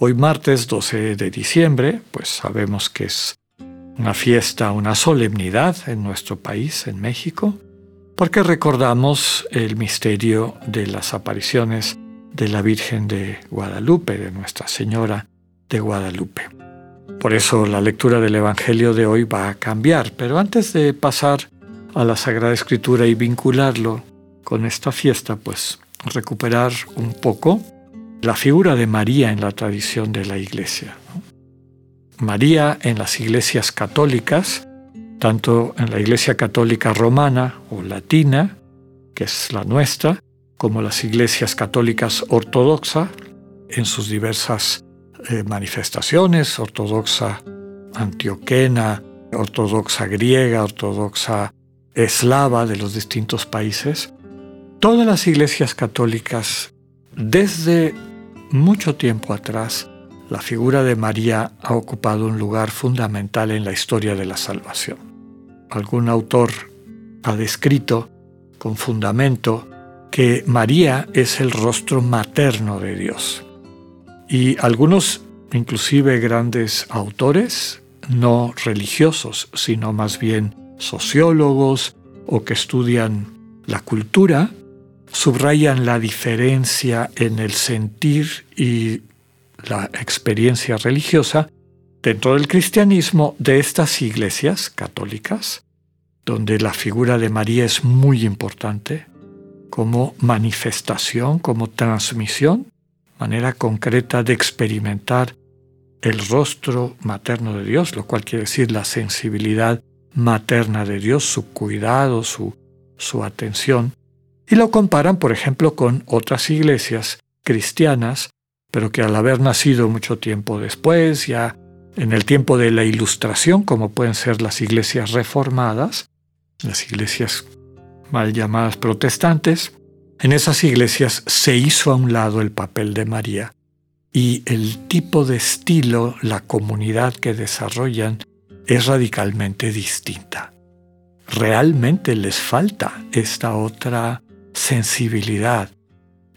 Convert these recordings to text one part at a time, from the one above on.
Hoy martes 12 de diciembre, pues sabemos que es una fiesta, una solemnidad en nuestro país, en México, porque recordamos el misterio de las apariciones de la Virgen de Guadalupe, de Nuestra Señora de Guadalupe. Por eso la lectura del Evangelio de hoy va a cambiar, pero antes de pasar a la Sagrada Escritura y vincularlo con esta fiesta, pues recuperar un poco la figura de María en la tradición de la Iglesia. María en las iglesias católicas, tanto en la Iglesia Católica Romana o Latina, que es la nuestra, como las iglesias católicas ortodoxas, en sus diversas eh, manifestaciones, ortodoxa antioquena, ortodoxa griega, ortodoxa eslava de los distintos países, todas las iglesias católicas, desde mucho tiempo atrás, la figura de María ha ocupado un lugar fundamental en la historia de la salvación. Algún autor ha descrito con fundamento que María es el rostro materno de Dios. Y algunos, inclusive grandes autores, no religiosos, sino más bien sociólogos o que estudian la cultura, subrayan la diferencia en el sentir y la experiencia religiosa dentro del cristianismo de estas iglesias católicas, donde la figura de María es muy importante como manifestación, como transmisión, manera concreta de experimentar el rostro materno de Dios, lo cual quiere decir la sensibilidad materna de Dios, su cuidado, su, su atención, y lo comparan, por ejemplo, con otras iglesias cristianas, pero que al haber nacido mucho tiempo después, ya en el tiempo de la ilustración, como pueden ser las iglesias reformadas, las iglesias mal llamadas protestantes, en esas iglesias se hizo a un lado el papel de María y el tipo de estilo, la comunidad que desarrollan es radicalmente distinta. Realmente les falta esta otra sensibilidad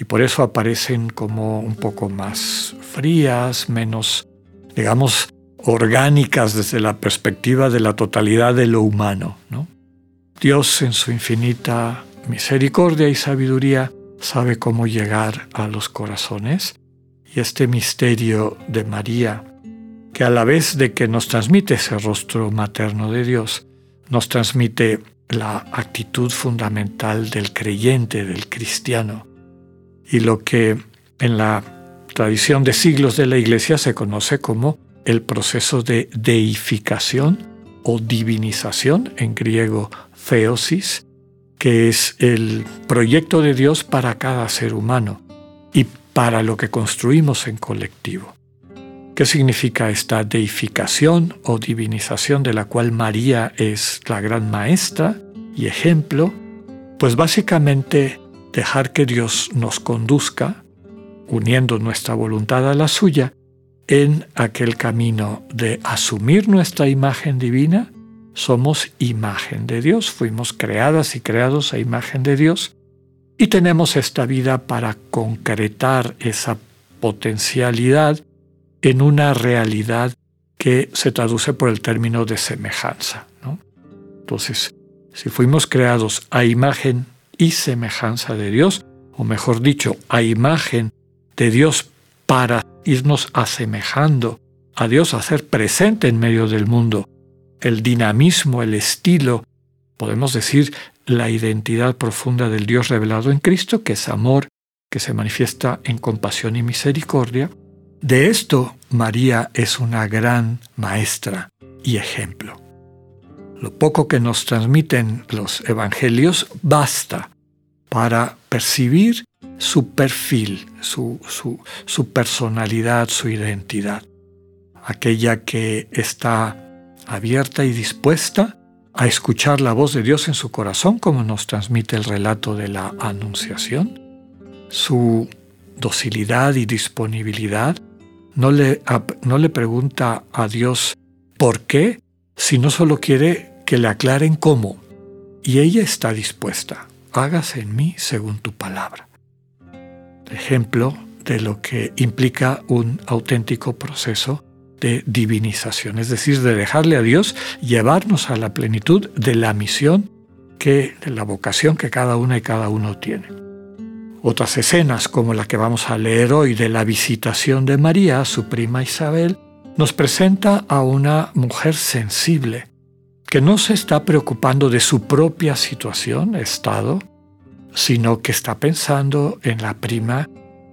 y por eso aparecen como un poco más frías, menos, digamos, orgánicas desde la perspectiva de la totalidad de lo humano. Dios en su infinita misericordia y sabiduría sabe cómo llegar a los corazones y este misterio de María que a la vez de que nos transmite ese rostro materno de Dios, nos transmite la actitud fundamental del creyente, del cristiano, y lo que en la tradición de siglos de la Iglesia se conoce como el proceso de deificación o divinización, en griego theosis, que es el proyecto de Dios para cada ser humano y para lo que construimos en colectivo. ¿Qué significa esta deificación o divinización de la cual María es la gran maestra y ejemplo? Pues básicamente dejar que Dios nos conduzca, uniendo nuestra voluntad a la suya, en aquel camino de asumir nuestra imagen divina. Somos imagen de Dios, fuimos creadas y creados a imagen de Dios y tenemos esta vida para concretar esa potencialidad en una realidad que se traduce por el término de semejanza. Entonces, si fuimos creados a imagen y semejanza de Dios, o mejor dicho, a imagen de Dios para irnos asemejando a Dios, a ser presente en medio del mundo, el dinamismo, el estilo, podemos decir la identidad profunda del Dios revelado en Cristo, que es amor, que se manifiesta en compasión y misericordia, de esto María es una gran maestra y ejemplo. Lo poco que nos transmiten los evangelios basta para percibir su perfil, su, su, personalidad, su identidad. aquella que está abierta y dispuesta a escuchar la voz de Dios en su corazón, como nos transmite el relato de la Anunciación. Su docilidad y disponibilidad no le, no le pregunta a Dios por qué, sino solo quiere que le aclaren cómo. Y ella está dispuesta. Hágase en mí según tu palabra. Ejemplo de lo que implica un auténtico proceso de divinización, es decir, de dejarle a Dios llevarnos a la plenitud de la misión que, de la vocación que cada una y cada uno tiene. Otras escenas, como la que vamos a leer hoy de la visitación de María a su prima Isabel, nos presenta a una mujer sensible, que no se está preocupando de su propia situación, estado, sino que está pensando en la prima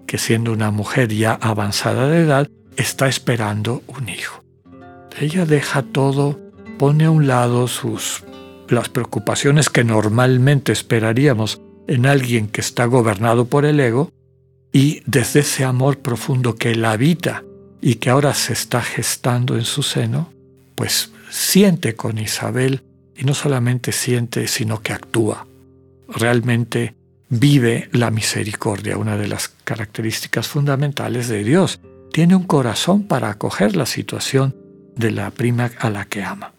que siendo una mujer ya avanzada de edad, está esperando un hijo. Ella deja todo, pone a un lado sus las preocupaciones que normalmente esperaríamos en alguien que está gobernado por el ego y desde ese amor profundo que la habita y que ahora se está gestando en su seno, pues siente con Isabel y no solamente siente, sino que actúa. Realmente vive la misericordia, una de las características fundamentales de Dios. Tiene un corazón para acoger la situación de la prima a la que ama.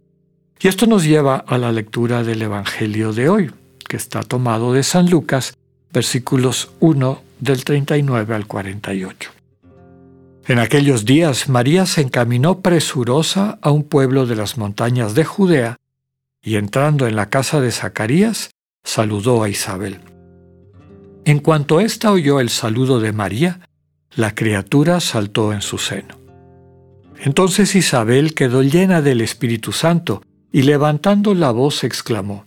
Y esto nos lleva a la lectura del Evangelio de hoy, que está tomado de San Lucas, versículos 1 del 39 al 48. En aquellos días María se encaminó presurosa a un pueblo de las montañas de Judea, y entrando en la casa de Zacarías, saludó a Isabel. En cuanto ésta oyó el saludo de María, la criatura saltó en su seno. Entonces Isabel quedó llena del Espíritu Santo y levantando la voz exclamó,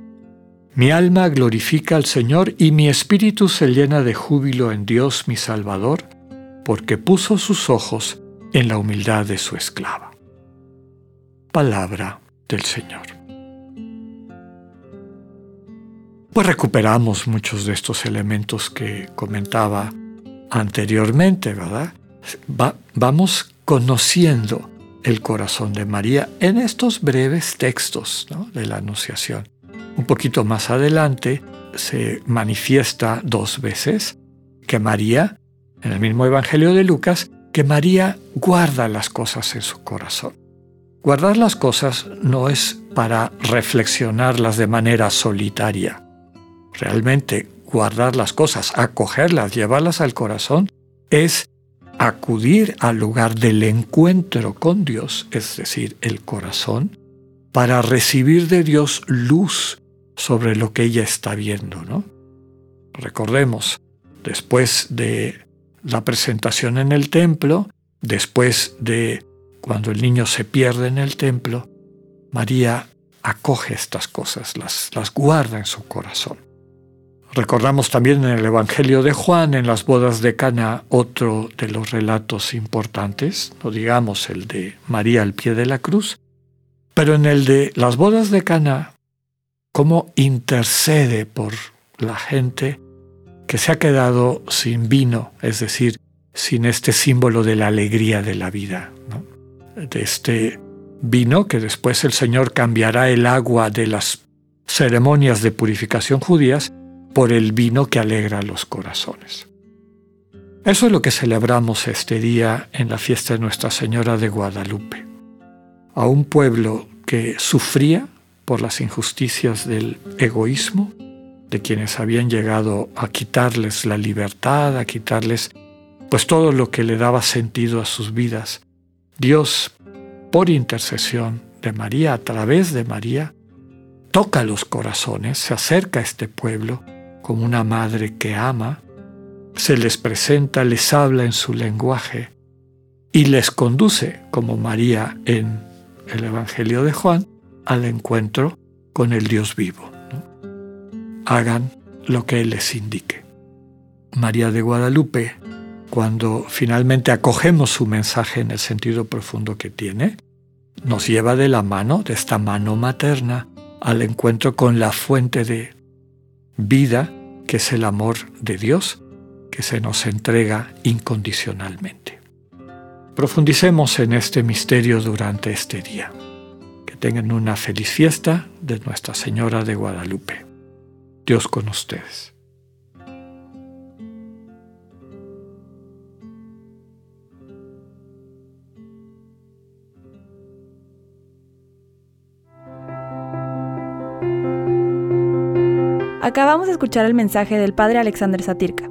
Mi alma glorifica al Señor y mi espíritu se llena de júbilo en Dios mi Salvador, porque puso sus ojos en la humildad de su esclava. Palabra del Señor. Pues recuperamos muchos de estos elementos que comentaba anteriormente, ¿verdad? vamos conociendo el corazón de María en estos breves textos de la Anunciación. Un poquito más adelante se manifiesta dos veces que María, en el mismo Evangelio de Lucas, que María guarda las cosas en su corazón. Guardar las cosas no es para reflexionarlas de manera solitaria. Realmente guardar las cosas, acogerlas, llevarlas al corazón, es acudir al lugar del encuentro con Dios, es decir, el corazón, para recibir de Dios luz sobre lo que ella está viendo, ¿no? Recordemos, después de la presentación en el templo, después de cuando el niño se pierde en el templo, María acoge estas cosas, las, las guarda en su corazón. Recordamos también en el Evangelio de Juan, en las bodas de Cana, otro de los relatos importantes, no digamos el de María al pie de la cruz, pero en el de las bodas de Cana, cómo intercede por la gente que se ha quedado sin vino, es decir, sin este símbolo de la alegría de la vida, de este vino que después el Señor cambiará el agua de las ceremonias de purificación judías por el vino que alegra los corazones. Eso es lo que celebramos este día en la fiesta de Nuestra Señora de Guadalupe. A un pueblo que sufría por las injusticias del egoísmo, de quienes habían llegado a quitarles la libertad, a quitarles pues todo lo que le daba sentido a sus vidas. Dios, por intercesión de María, a través de María, toca los corazones, se acerca a este pueblo como una madre que ama, se les presenta, les habla en su lenguaje y les conduce, como María en el Evangelio de Juan, al encuentro con el Dios vivo. Hagan lo que Él les indique. María de Guadalupe, cuando finalmente acogemos su mensaje en el sentido profundo que tiene, nos lleva de la mano, de esta mano materna, al encuentro con la fuente de vida, que es el amor de Dios, que se nos entrega incondicionalmente. Profundicemos en este misterio durante este día. Que tengan una feliz fiesta de Nuestra Señora de Guadalupe. Dios con ustedes. Acabamos de escuchar el mensaje del Padre Alexander Satirka.